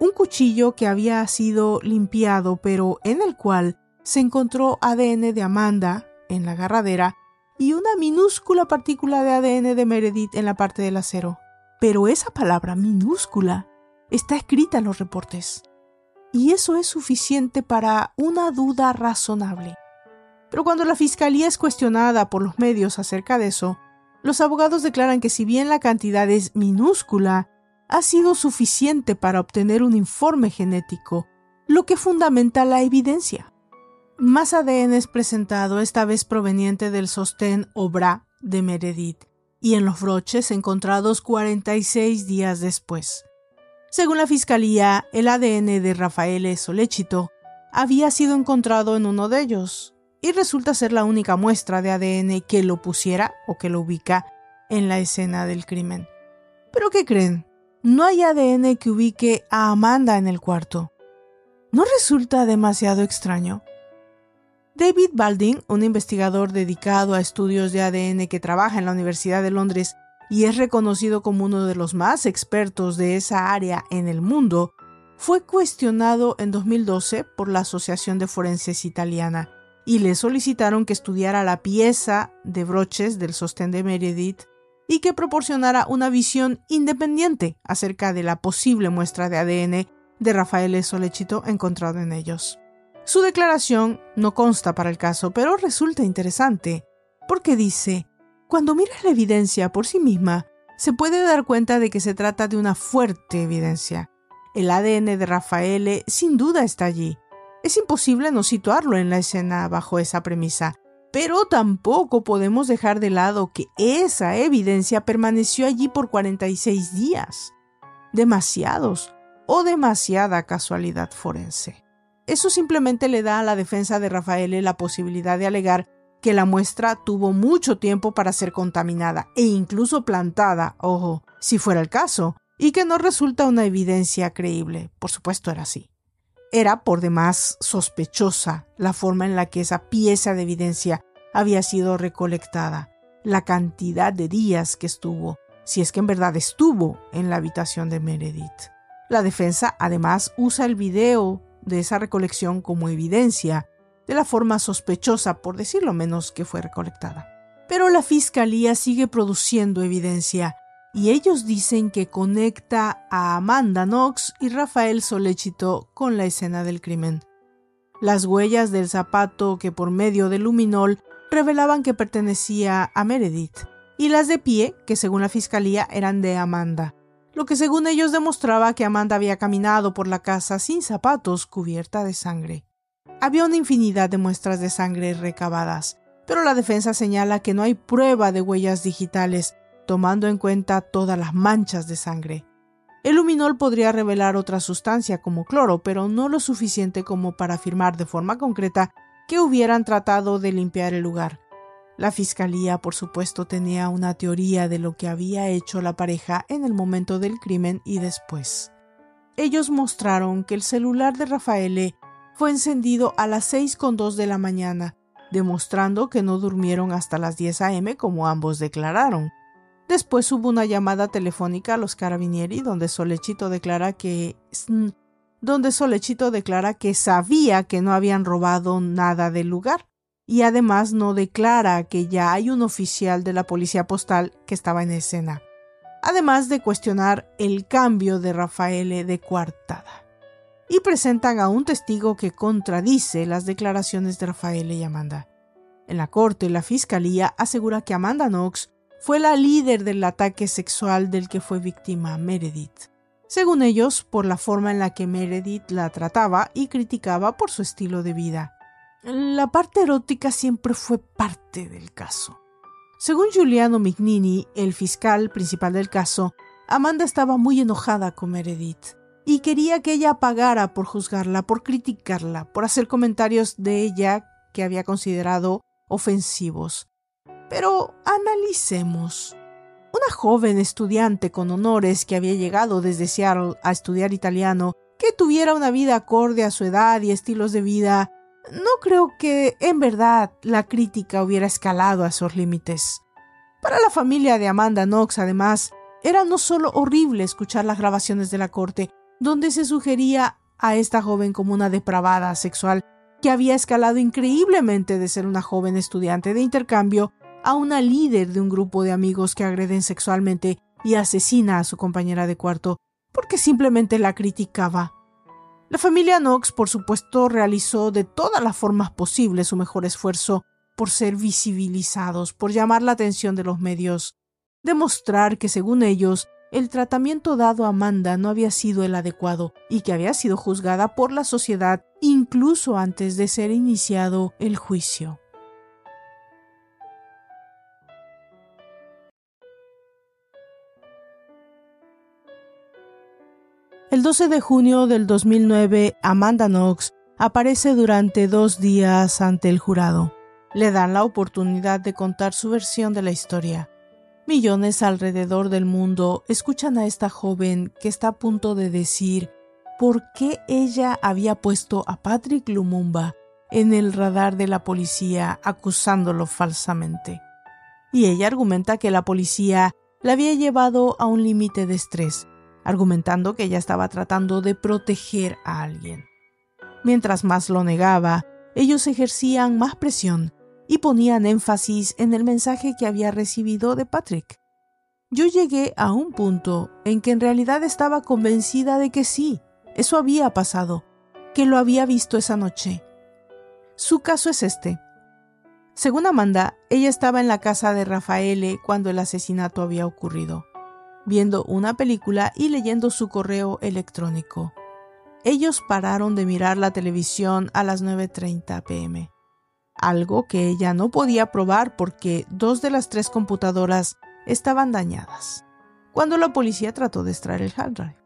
Un cuchillo que había sido limpiado, pero en el cual se encontró ADN de Amanda en la agarradera y una minúscula partícula de ADN de Meredith en la parte del acero. Pero esa palabra minúscula está escrita en los reportes. Y eso es suficiente para una duda razonable. Pero cuando la fiscalía es cuestionada por los medios acerca de eso, los abogados declaran que si bien la cantidad es minúscula, ha sido suficiente para obtener un informe genético, lo que fundamenta la evidencia. Más ADN es presentado, esta vez proveniente del sostén o bra de Meredith, y en los broches encontrados 46 días después. Según la fiscalía, el ADN de Rafael Solechito había sido encontrado en uno de ellos, y resulta ser la única muestra de ADN que lo pusiera o que lo ubica en la escena del crimen. ¿Pero qué creen? No hay ADN que ubique a Amanda en el cuarto. ¿No resulta demasiado extraño? David Balding, un investigador dedicado a estudios de ADN que trabaja en la Universidad de Londres y es reconocido como uno de los más expertos de esa área en el mundo, fue cuestionado en 2012 por la Asociación de Forenses Italiana y le solicitaron que estudiara la pieza de broches del sostén de Meredith y que proporcionara una visión independiente acerca de la posible muestra de ADN de Rafael Solechito encontrado en ellos. Su declaración no consta para el caso, pero resulta interesante, porque dice, cuando miras la evidencia por sí misma, se puede dar cuenta de que se trata de una fuerte evidencia. El ADN de Rafael sin duda está allí. Es imposible no situarlo en la escena bajo esa premisa, pero tampoco podemos dejar de lado que esa evidencia permaneció allí por 46 días. Demasiados o demasiada casualidad forense. Eso simplemente le da a la defensa de Rafael la posibilidad de alegar que la muestra tuvo mucho tiempo para ser contaminada e incluso plantada, ojo, si fuera el caso, y que no resulta una evidencia creíble. Por supuesto era así. Era por demás sospechosa la forma en la que esa pieza de evidencia había sido recolectada, la cantidad de días que estuvo, si es que en verdad estuvo en la habitación de Meredith. La defensa además usa el video de esa recolección como evidencia de la forma sospechosa, por decirlo menos, que fue recolectada. Pero la Fiscalía sigue produciendo evidencia y ellos dicen que conecta a Amanda Knox y Rafael Solechito con la escena del crimen. Las huellas del zapato que por medio del luminol revelaban que pertenecía a Meredith y las de pie que según la Fiscalía eran de Amanda lo que según ellos demostraba que Amanda había caminado por la casa sin zapatos cubierta de sangre. Había una infinidad de muestras de sangre recabadas, pero la defensa señala que no hay prueba de huellas digitales, tomando en cuenta todas las manchas de sangre. El luminol podría revelar otra sustancia como cloro, pero no lo suficiente como para afirmar de forma concreta que hubieran tratado de limpiar el lugar. La fiscalía, por supuesto, tenía una teoría de lo que había hecho la pareja en el momento del crimen y después. Ellos mostraron que el celular de Rafaele fue encendido a las 6.2 de la mañana, demostrando que no durmieron hasta las 10 a.m. como ambos declararon. Después hubo una llamada telefónica a los carabinieri donde Solechito declara que donde Solechito declara que sabía que no habían robado nada del lugar y además no declara que ya hay un oficial de la policía postal que estaba en escena, además de cuestionar el cambio de Rafael de coartada. Y presentan a un testigo que contradice las declaraciones de Rafael y Amanda. En la corte, la fiscalía asegura que Amanda Knox fue la líder del ataque sexual del que fue víctima Meredith. Según ellos, por la forma en la que Meredith la trataba y criticaba por su estilo de vida. La parte erótica siempre fue parte del caso. Según Giuliano Mignini, el fiscal principal del caso, Amanda estaba muy enojada con Meredith y quería que ella pagara por juzgarla, por criticarla, por hacer comentarios de ella que había considerado ofensivos. Pero analicemos. Una joven estudiante con honores que había llegado desde Seattle a estudiar italiano, que tuviera una vida acorde a su edad y estilos de vida, no creo que en verdad la crítica hubiera escalado a esos límites. Para la familia de Amanda Knox, además, era no solo horrible escuchar las grabaciones de la corte, donde se sugería a esta joven como una depravada sexual que había escalado increíblemente de ser una joven estudiante de intercambio a una líder de un grupo de amigos que agreden sexualmente y asesina a su compañera de cuarto porque simplemente la criticaba. La familia Knox, por supuesto, realizó de todas las formas posibles su mejor esfuerzo por ser visibilizados, por llamar la atención de los medios, demostrar que, según ellos, el tratamiento dado a Amanda no había sido el adecuado y que había sido juzgada por la sociedad incluso antes de ser iniciado el juicio. El 12 de junio del 2009, Amanda Knox aparece durante dos días ante el jurado. Le dan la oportunidad de contar su versión de la historia. Millones alrededor del mundo escuchan a esta joven que está a punto de decir por qué ella había puesto a Patrick Lumumba en el radar de la policía acusándolo falsamente. Y ella argumenta que la policía la había llevado a un límite de estrés argumentando que ella estaba tratando de proteger a alguien. Mientras más lo negaba, ellos ejercían más presión y ponían énfasis en el mensaje que había recibido de Patrick. Yo llegué a un punto en que en realidad estaba convencida de que sí, eso había pasado, que lo había visto esa noche. Su caso es este. Según Amanda, ella estaba en la casa de Rafaele cuando el asesinato había ocurrido viendo una película y leyendo su correo electrónico. Ellos pararon de mirar la televisión a las 9.30 pm, algo que ella no podía probar porque dos de las tres computadoras estaban dañadas, cuando la policía trató de extraer el hard drive.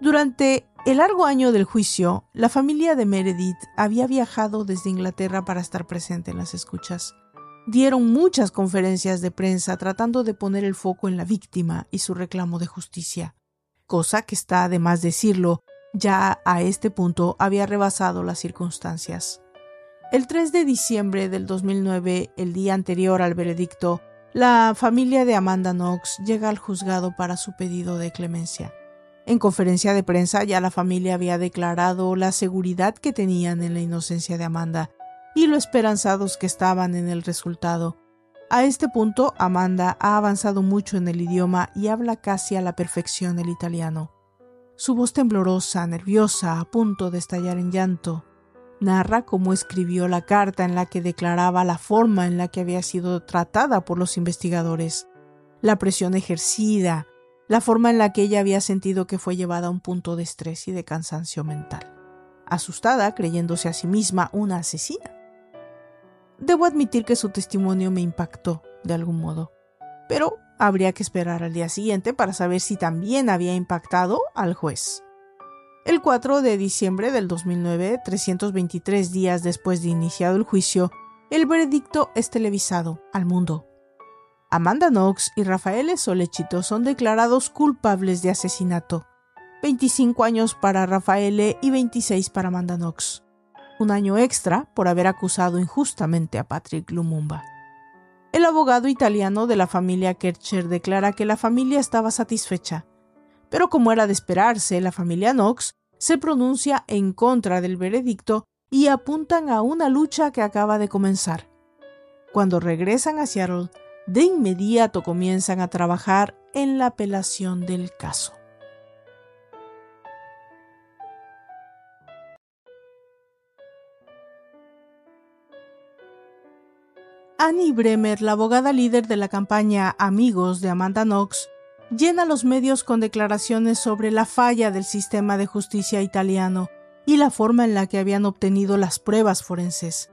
Durante el largo año del juicio, la familia de Meredith había viajado desde Inglaterra para estar presente en las escuchas dieron muchas conferencias de prensa tratando de poner el foco en la víctima y su reclamo de justicia, cosa que está además decirlo, ya a este punto había rebasado las circunstancias. El 3 de diciembre del 2009, el día anterior al veredicto, la familia de Amanda Knox llega al juzgado para su pedido de clemencia. En conferencia de prensa ya la familia había declarado la seguridad que tenían en la inocencia de Amanda y lo esperanzados que estaban en el resultado. A este punto, Amanda ha avanzado mucho en el idioma y habla casi a la perfección el italiano. Su voz temblorosa, nerviosa, a punto de estallar en llanto, narra cómo escribió la carta en la que declaraba la forma en la que había sido tratada por los investigadores, la presión ejercida, la forma en la que ella había sentido que fue llevada a un punto de estrés y de cansancio mental, asustada creyéndose a sí misma una asesina. Debo admitir que su testimonio me impactó de algún modo. Pero habría que esperar al día siguiente para saber si también había impactado al juez. El 4 de diciembre del 2009, 323 días después de iniciado el juicio, el veredicto es televisado al mundo. Amanda Knox y Rafael Solechito son declarados culpables de asesinato. 25 años para Rafael y 26 para Amanda Knox. Un año extra por haber acusado injustamente a Patrick Lumumba. El abogado italiano de la familia Kercher declara que la familia estaba satisfecha, pero como era de esperarse, la familia Knox se pronuncia en contra del veredicto y apuntan a una lucha que acaba de comenzar. Cuando regresan a Seattle, de inmediato comienzan a trabajar en la apelación del caso. Annie Bremer, la abogada líder de la campaña Amigos de Amanda Knox, llena los medios con declaraciones sobre la falla del sistema de justicia italiano y la forma en la que habían obtenido las pruebas forenses.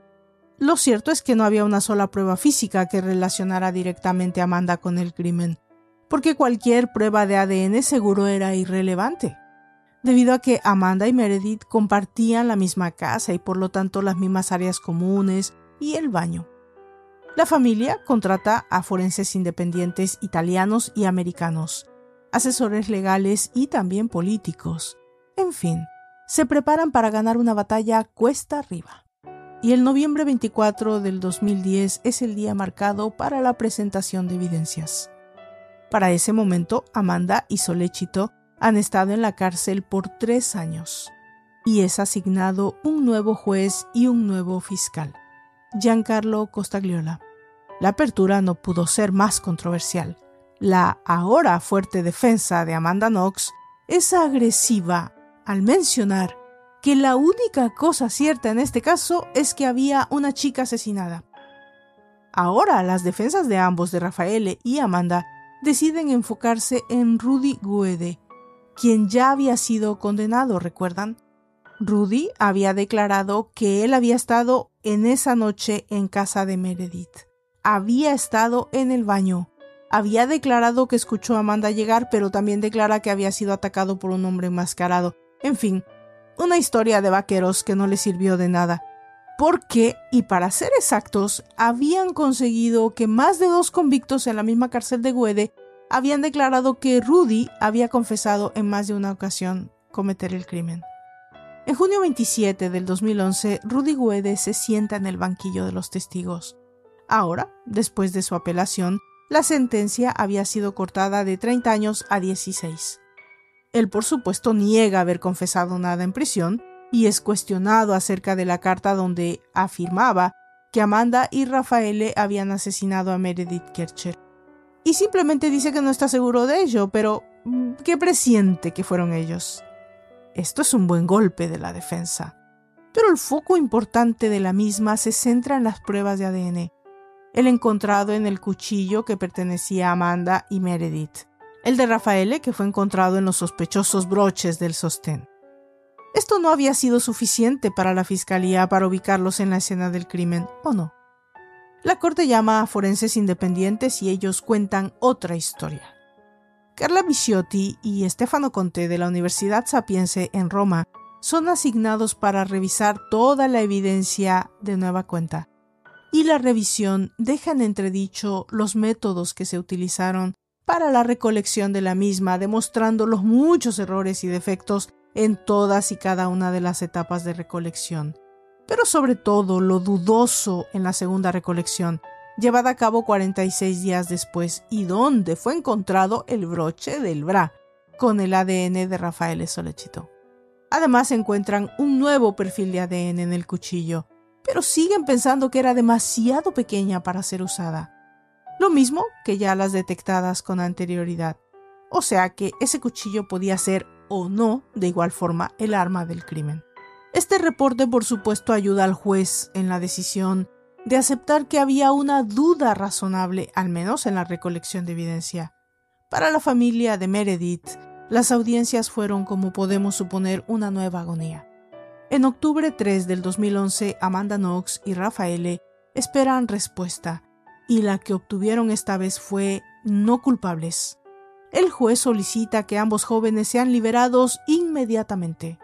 Lo cierto es que no había una sola prueba física que relacionara directamente a Amanda con el crimen, porque cualquier prueba de ADN seguro era irrelevante, debido a que Amanda y Meredith compartían la misma casa y por lo tanto las mismas áreas comunes y el baño. La familia contrata a forenses independientes italianos y americanos, asesores legales y también políticos. En fin, se preparan para ganar una batalla cuesta arriba. Y el noviembre 24 del 2010 es el día marcado para la presentación de evidencias. Para ese momento, Amanda y Solechito han estado en la cárcel por tres años y es asignado un nuevo juez y un nuevo fiscal, Giancarlo Costagliola. La apertura no pudo ser más controversial. La ahora fuerte defensa de Amanda Knox es agresiva al mencionar que la única cosa cierta en este caso es que había una chica asesinada. Ahora las defensas de ambos, de Rafael y Amanda, deciden enfocarse en Rudy Guede, quien ya había sido condenado, ¿recuerdan? Rudy había declarado que él había estado en esa noche en casa de Meredith había estado en el baño. Había declarado que escuchó a Amanda llegar, pero también declara que había sido atacado por un hombre enmascarado. En fin, una historia de vaqueros que no le sirvió de nada. Porque, y para ser exactos, habían conseguido que más de dos convictos en la misma cárcel de Guede habían declarado que Rudy había confesado en más de una ocasión cometer el crimen. En junio 27 del 2011, Rudy Guede se sienta en el banquillo de los testigos. Ahora, después de su apelación, la sentencia había sido cortada de 30 años a 16. Él, por supuesto, niega haber confesado nada en prisión y es cuestionado acerca de la carta donde afirmaba que Amanda y Rafael habían asesinado a Meredith Kercher. Y simplemente dice que no está seguro de ello, pero mm, ¿qué presiente que fueron ellos? Esto es un buen golpe de la defensa. Pero el foco importante de la misma se centra en las pruebas de ADN el encontrado en el cuchillo que pertenecía a Amanda y Meredith, el de Rafael que fue encontrado en los sospechosos broches del sostén. Esto no había sido suficiente para la fiscalía para ubicarlos en la escena del crimen, ¿o no? La corte llama a forenses independientes y ellos cuentan otra historia. Carla Viciotti y Stefano Conte de la Universidad Sapiense en Roma son asignados para revisar toda la evidencia de nueva cuenta y la revisión dejan entredicho los métodos que se utilizaron para la recolección de la misma, demostrando los muchos errores y defectos en todas y cada una de las etapas de recolección. Pero sobre todo lo dudoso en la segunda recolección, llevada a cabo 46 días después, y donde fue encontrado el broche del bra, con el ADN de Rafael Solechito. Además encuentran un nuevo perfil de ADN en el cuchillo, pero siguen pensando que era demasiado pequeña para ser usada. Lo mismo que ya las detectadas con anterioridad. O sea que ese cuchillo podía ser o no de igual forma el arma del crimen. Este reporte por supuesto ayuda al juez en la decisión de aceptar que había una duda razonable, al menos en la recolección de evidencia. Para la familia de Meredith, las audiencias fueron, como podemos suponer, una nueva agonía. En octubre 3 del 2011, Amanda Knox y Rafael esperan respuesta, y la que obtuvieron esta vez fue no culpables. El juez solicita que ambos jóvenes sean liberados inmediatamente.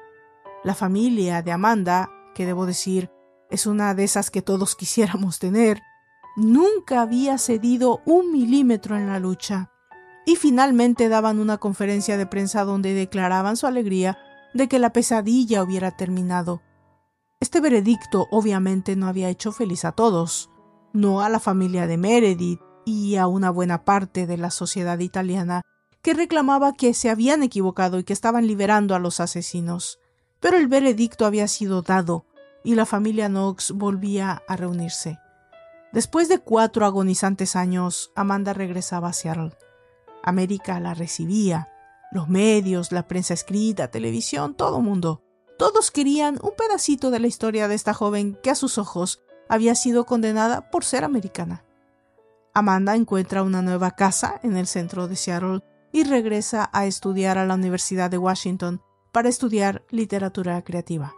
La familia de Amanda, que debo decir es una de esas que todos (laughs) quisiéramos tener, nunca había cedido un milímetro en la lucha. Y finalmente daban una conferencia de prensa donde declaraban su alegría de que la pesadilla hubiera terminado. Este veredicto obviamente no había hecho feliz a todos, no a la familia de Meredith y a una buena parte de la sociedad italiana que reclamaba que se habían equivocado y que estaban liberando a los asesinos. Pero el veredicto había sido dado y la familia Knox volvía a reunirse. Después de cuatro agonizantes años, Amanda regresaba a Seattle. América la recibía. Los medios, la prensa escrita, televisión, todo mundo. Todos querían un pedacito de la historia de esta joven que a sus ojos había sido condenada por ser americana. Amanda encuentra una nueva casa en el centro de Seattle y regresa a estudiar a la Universidad de Washington para estudiar literatura creativa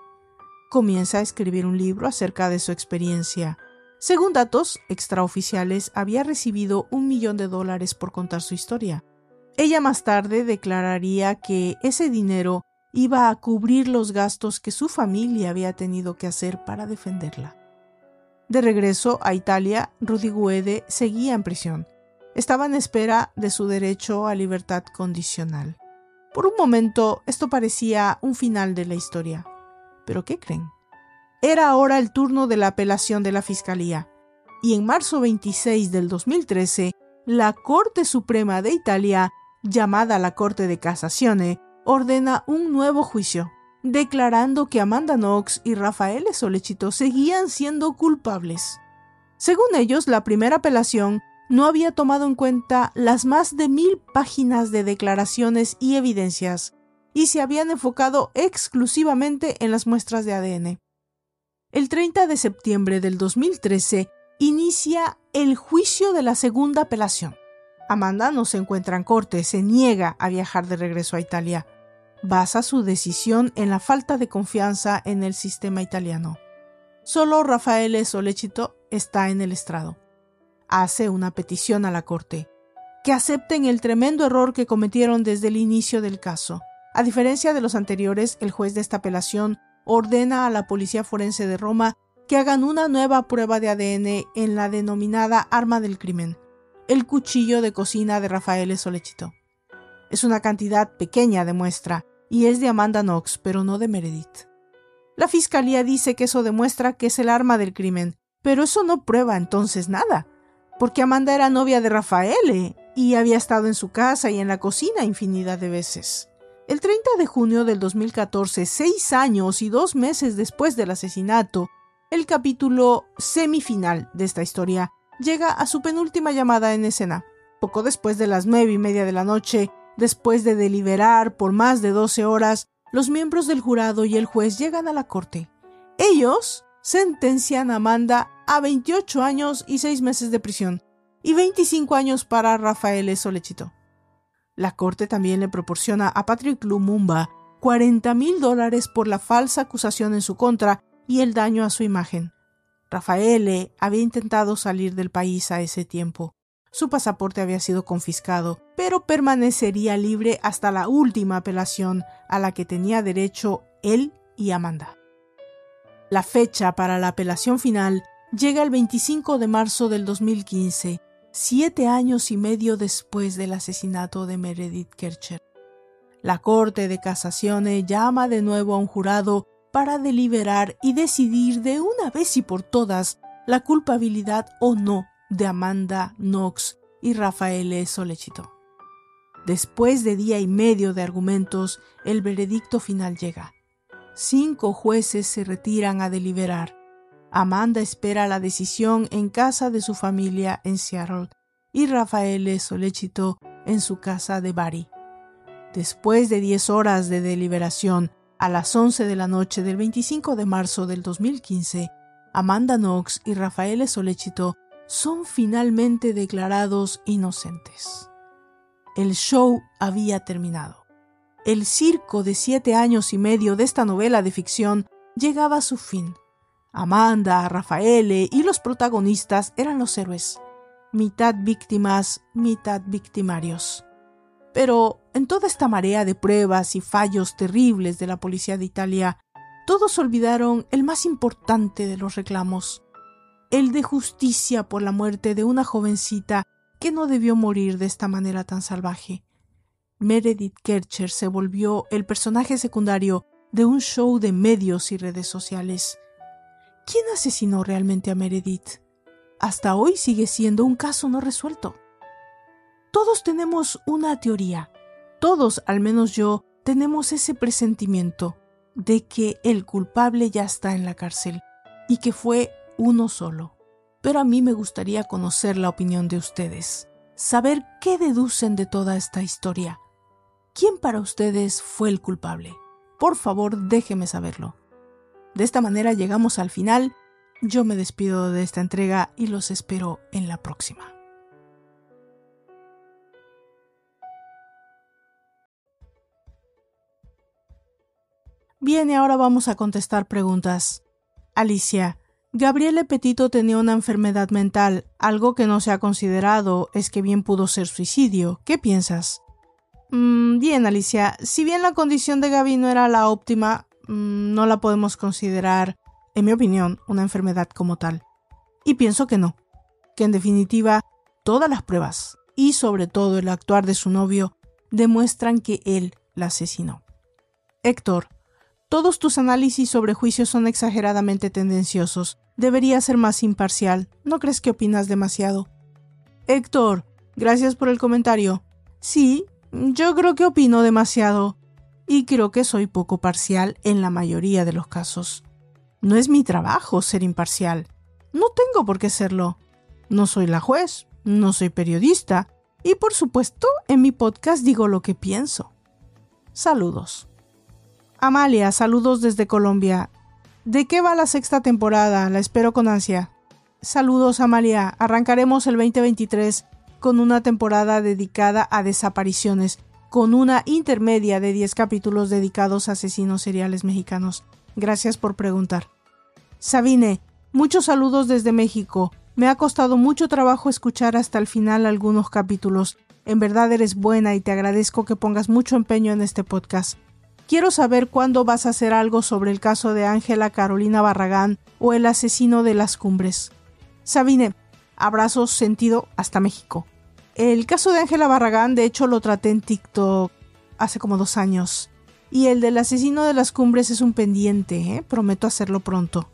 comienza a escribir un libro acerca de su experiencia. Según datos extraoficiales, había recibido un millón de dólares por contar su historia. Ella más tarde declararía que ese dinero iba a cubrir los gastos que su familia había tenido que hacer para defenderla. De regreso a Italia, Rudy Guede seguía en prisión. Estaba en espera de su derecho a libertad condicional. Por un momento esto parecía un final de la historia. ¿Pero qué creen? Era ahora el turno de la apelación de la Fiscalía, y en marzo 26 del 2013, la Corte Suprema de Italia, llamada la Corte de Casazione, ordena un nuevo juicio, declarando que Amanda Knox y Rafael Solechito seguían siendo culpables. Según ellos, la primera apelación no había tomado en cuenta las más de mil páginas de declaraciones y evidencias y se habían enfocado exclusivamente en las muestras de ADN. El 30 de septiembre del 2013 inicia el juicio de la segunda apelación. Amanda no se encuentra en corte, se niega a viajar de regreso a Italia. Basa su decisión en la falta de confianza en el sistema italiano. Solo Rafael Solechito está en el estrado. Hace una petición a la corte que acepten el tremendo error que cometieron desde el inicio del caso a diferencia de los anteriores, el juez de esta apelación ordena a la Policía Forense de Roma que hagan una nueva prueba de ADN en la denominada arma del crimen, el cuchillo de cocina de Rafael Solechito. Es una cantidad pequeña de muestra y es de Amanda Knox, pero no de Meredith. La fiscalía dice que eso demuestra que es el arma del crimen, pero eso no prueba entonces nada, porque Amanda era novia de Rafael y había estado en su casa y en la cocina infinidad de veces. El 30 de junio del 2014, seis años y dos meses después del asesinato, el capítulo semifinal de esta historia llega a su penúltima llamada en escena. Poco después de las nueve y media de la noche, después de deliberar por más de 12 horas, los miembros del jurado y el juez llegan a la corte. Ellos sentencian a Amanda a 28 años y 6 meses de prisión y 25 años para Rafael Solechito. La corte también le proporciona a Patrick Lumumba 40 mil dólares por la falsa acusación en su contra y el daño a su imagen. Rafael había intentado salir del país a ese tiempo. Su pasaporte había sido confiscado, pero permanecería libre hasta la última apelación a la que tenía derecho él y Amanda. La fecha para la apelación final llega el 25 de marzo del 2015 siete años y medio después del asesinato de Meredith Kercher. La Corte de Casaciones llama de nuevo a un jurado para deliberar y decidir de una vez y por todas la culpabilidad o no de Amanda Knox y Rafael Solechito. Después de día y medio de argumentos, el veredicto final llega. Cinco jueces se retiran a deliberar Amanda espera la decisión en casa de su familia en Seattle y Rafael Solechito en su casa de Bari. Después de 10 horas de deliberación, a las 11 de la noche del 25 de marzo del 2015, Amanda Knox y Rafael Solechito son finalmente declarados inocentes. El show había terminado. El circo de siete años y medio de esta novela de ficción llegaba a su fin. Amanda, Rafaele y los protagonistas eran los héroes, mitad víctimas, mitad victimarios. Pero en toda esta marea de pruebas y fallos terribles de la policía de Italia, todos olvidaron el más importante de los reclamos, el de justicia por la muerte de una jovencita que no debió morir de esta manera tan salvaje. Meredith Kercher se volvió el personaje secundario de un show de medios y redes sociales. ¿Quién asesinó realmente a Meredith? Hasta hoy sigue siendo un caso no resuelto. Todos tenemos una teoría. Todos, al menos yo, tenemos ese presentimiento de que el culpable ya está en la cárcel y que fue uno solo. Pero a mí me gustaría conocer la opinión de ustedes, saber qué deducen de toda esta historia. ¿Quién para ustedes fue el culpable? Por favor, déjeme saberlo. De esta manera llegamos al final. Yo me despido de esta entrega y los espero en la próxima. Bien, y ahora vamos a contestar preguntas. Alicia, Gabriele Petito tenía una enfermedad mental. Algo que no se ha considerado es que bien pudo ser suicidio. ¿Qué piensas? Mm, bien, Alicia. Si bien la condición de Gaby no era la óptima, mm, no la podemos considerar, en mi opinión, una enfermedad como tal. Y pienso que no. Que en definitiva, todas las pruebas, y sobre todo el actuar de su novio, demuestran que él la asesinó. Héctor, todos tus análisis sobre juicios son exageradamente tendenciosos. Debería ser más imparcial. ¿No crees que opinas demasiado? Héctor, gracias por el comentario. Sí, yo creo que opino demasiado. Y creo que soy poco parcial en la mayoría de los casos. No es mi trabajo ser imparcial. No tengo por qué serlo. No soy la juez, no soy periodista, y por supuesto en mi podcast digo lo que pienso. Saludos. Amalia, saludos desde Colombia. ¿De qué va la sexta temporada? La espero con ansia. Saludos, Amalia. Arrancaremos el 2023 con una temporada dedicada a desapariciones, con una intermedia de 10 capítulos dedicados a asesinos seriales mexicanos. Gracias por preguntar. Sabine, muchos saludos desde México. Me ha costado mucho trabajo escuchar hasta el final algunos capítulos. En verdad eres buena y te agradezco que pongas mucho empeño en este podcast. Quiero saber cuándo vas a hacer algo sobre el caso de Ángela Carolina Barragán o el asesino de las cumbres. Sabine, abrazos sentido hasta México. El caso de Ángela Barragán, de hecho, lo traté en TikTok hace como dos años. Y el del asesino de las cumbres es un pendiente, ¿eh? prometo hacerlo pronto.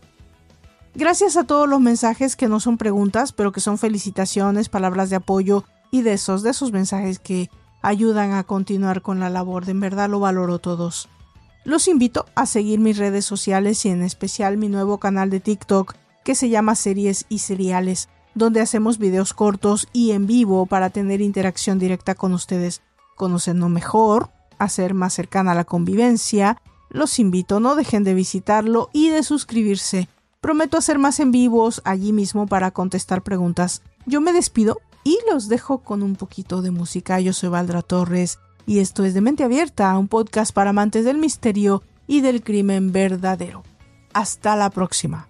Gracias a todos los mensajes que no son preguntas, pero que son felicitaciones, palabras de apoyo y de esos, de esos mensajes que ayudan a continuar con la labor, de en verdad lo valoro todos. Los invito a seguir mis redes sociales y en especial mi nuevo canal de TikTok que se llama Series y Seriales, donde hacemos videos cortos y en vivo para tener interacción directa con ustedes, conocernos mejor, hacer más cercana la convivencia. Los invito, no dejen de visitarlo y de suscribirse. Prometo hacer más en vivos allí mismo para contestar preguntas. Yo me despido y los dejo con un poquito de música. Yo soy Valdra Torres y esto es de Mente Abierta, un podcast para amantes del misterio y del crimen verdadero. Hasta la próxima.